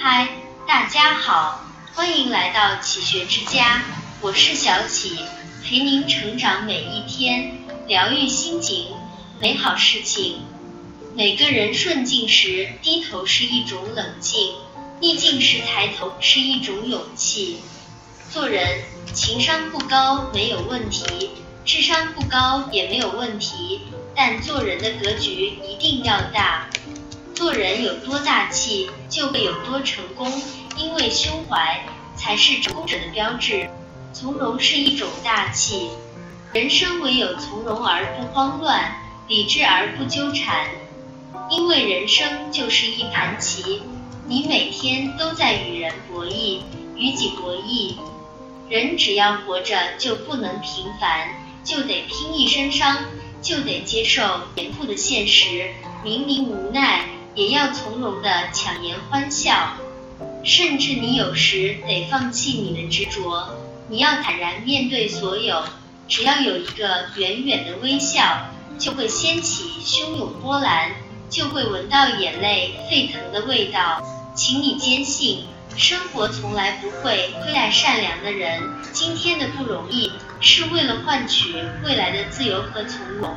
嗨，大家好，欢迎来到启学之家，我是小启，陪您成长每一天，疗愈心情，美好事情。每个人顺境时低头是一种冷静，逆境时抬头是一种勇气。做人情商不高没有问题，智商不高也没有问题，但做人的格局一定要大。做人有多大气，就会有多成功，因为胸怀才是成功者的标志。从容是一种大气，人生唯有从容而不慌乱，理智而不纠缠。因为人生就是一盘棋，你每天都在与人博弈，与己博弈。人只要活着，就不能平凡，就得拼一身伤，就得接受严酷的现实。明明无奈。也要从容的强颜欢笑，甚至你有时得放弃你的执着，你要坦然面对所有。只要有一个远远的微笑，就会掀起汹涌波澜，就会闻到眼泪沸腾的味道。请你坚信，生活从来不会亏待善良的人。今天的不容易，是为了换取未来的自由和从容。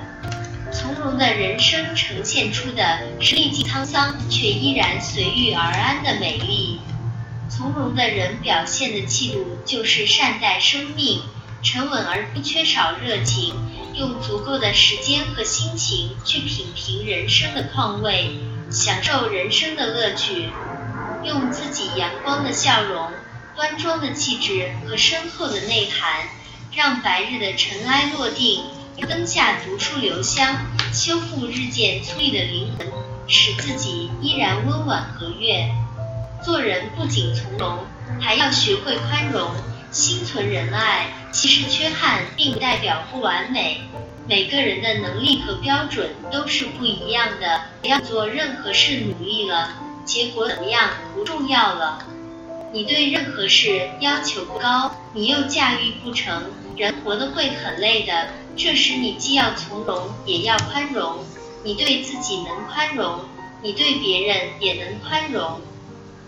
从容的人生呈现出的是历尽沧桑却依然随遇而安的美丽。从容的人表现的气度就是善待生命，沉稳而不缺少热情，用足够的时间和心情去品评人生的况味，享受人生的乐趣，用自己阳光的笑容、端庄的气质和深厚的内涵，让白日的尘埃落定。灯下读书留香，修复日渐粗粝的灵魂，使自己依然温婉和悦。做人不仅从容，还要学会宽容，心存仁爱。其实缺憾并不代表不完美，每个人的能力和标准都是不一样的。不要做任何事努力了，结果怎么样不重要了。你对任何事要求不高，你又驾驭不成，人活得会很累的。这时你既要从容，也要宽容。你对自己能宽容，你对别人也能宽容。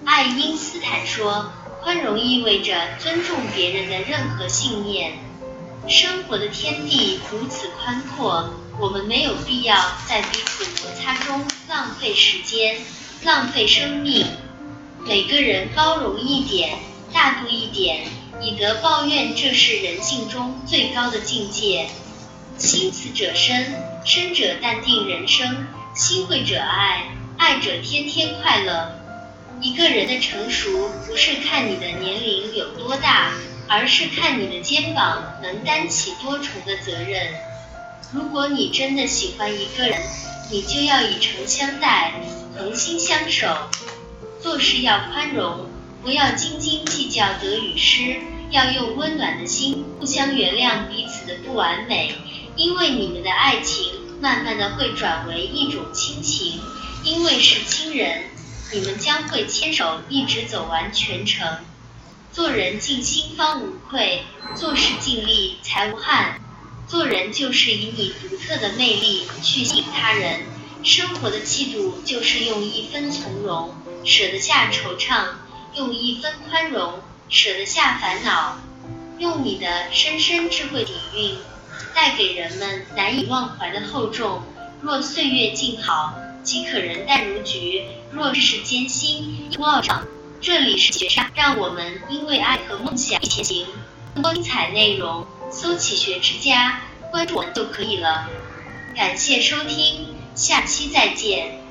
爱因斯坦说，宽容意味着尊重别人的任何信念。生活的天地如此宽阔，我们没有必要在彼此摩擦中浪费时间、浪费生命。每个人包容一点，大度一点，以德报怨，这是人性中最高的境界。心慈者生，生者淡定人生；心惠者爱，爱者天天快乐。一个人的成熟，不是看你的年龄有多大，而是看你的肩膀能担起多重的责任。如果你真的喜欢一个人，你就要以诚相待，恒心相守。做事要宽容，不要斤斤计较得与失，要用温暖的心互相原谅彼此的不完美。因为你们的爱情慢慢的会转为一种亲情，因为是亲人，你们将会牵手一直走完全程。做人尽心方无愧，做事尽力才无憾。做人就是以你独特的魅力去吸引他人，生活的气度就是用一分从容舍得下惆怅，用一分宽容舍得下烦恼，用你的深深智慧底蕴。带给人们难以忘怀的厚重。若岁月静好，即可人淡如菊；若世事艰辛，莫傲长。这里是学沙，让我们因为爱和梦想前行。更多精彩内容，搜“启学之家”，关注我们就可以了。感谢收听，下期再见。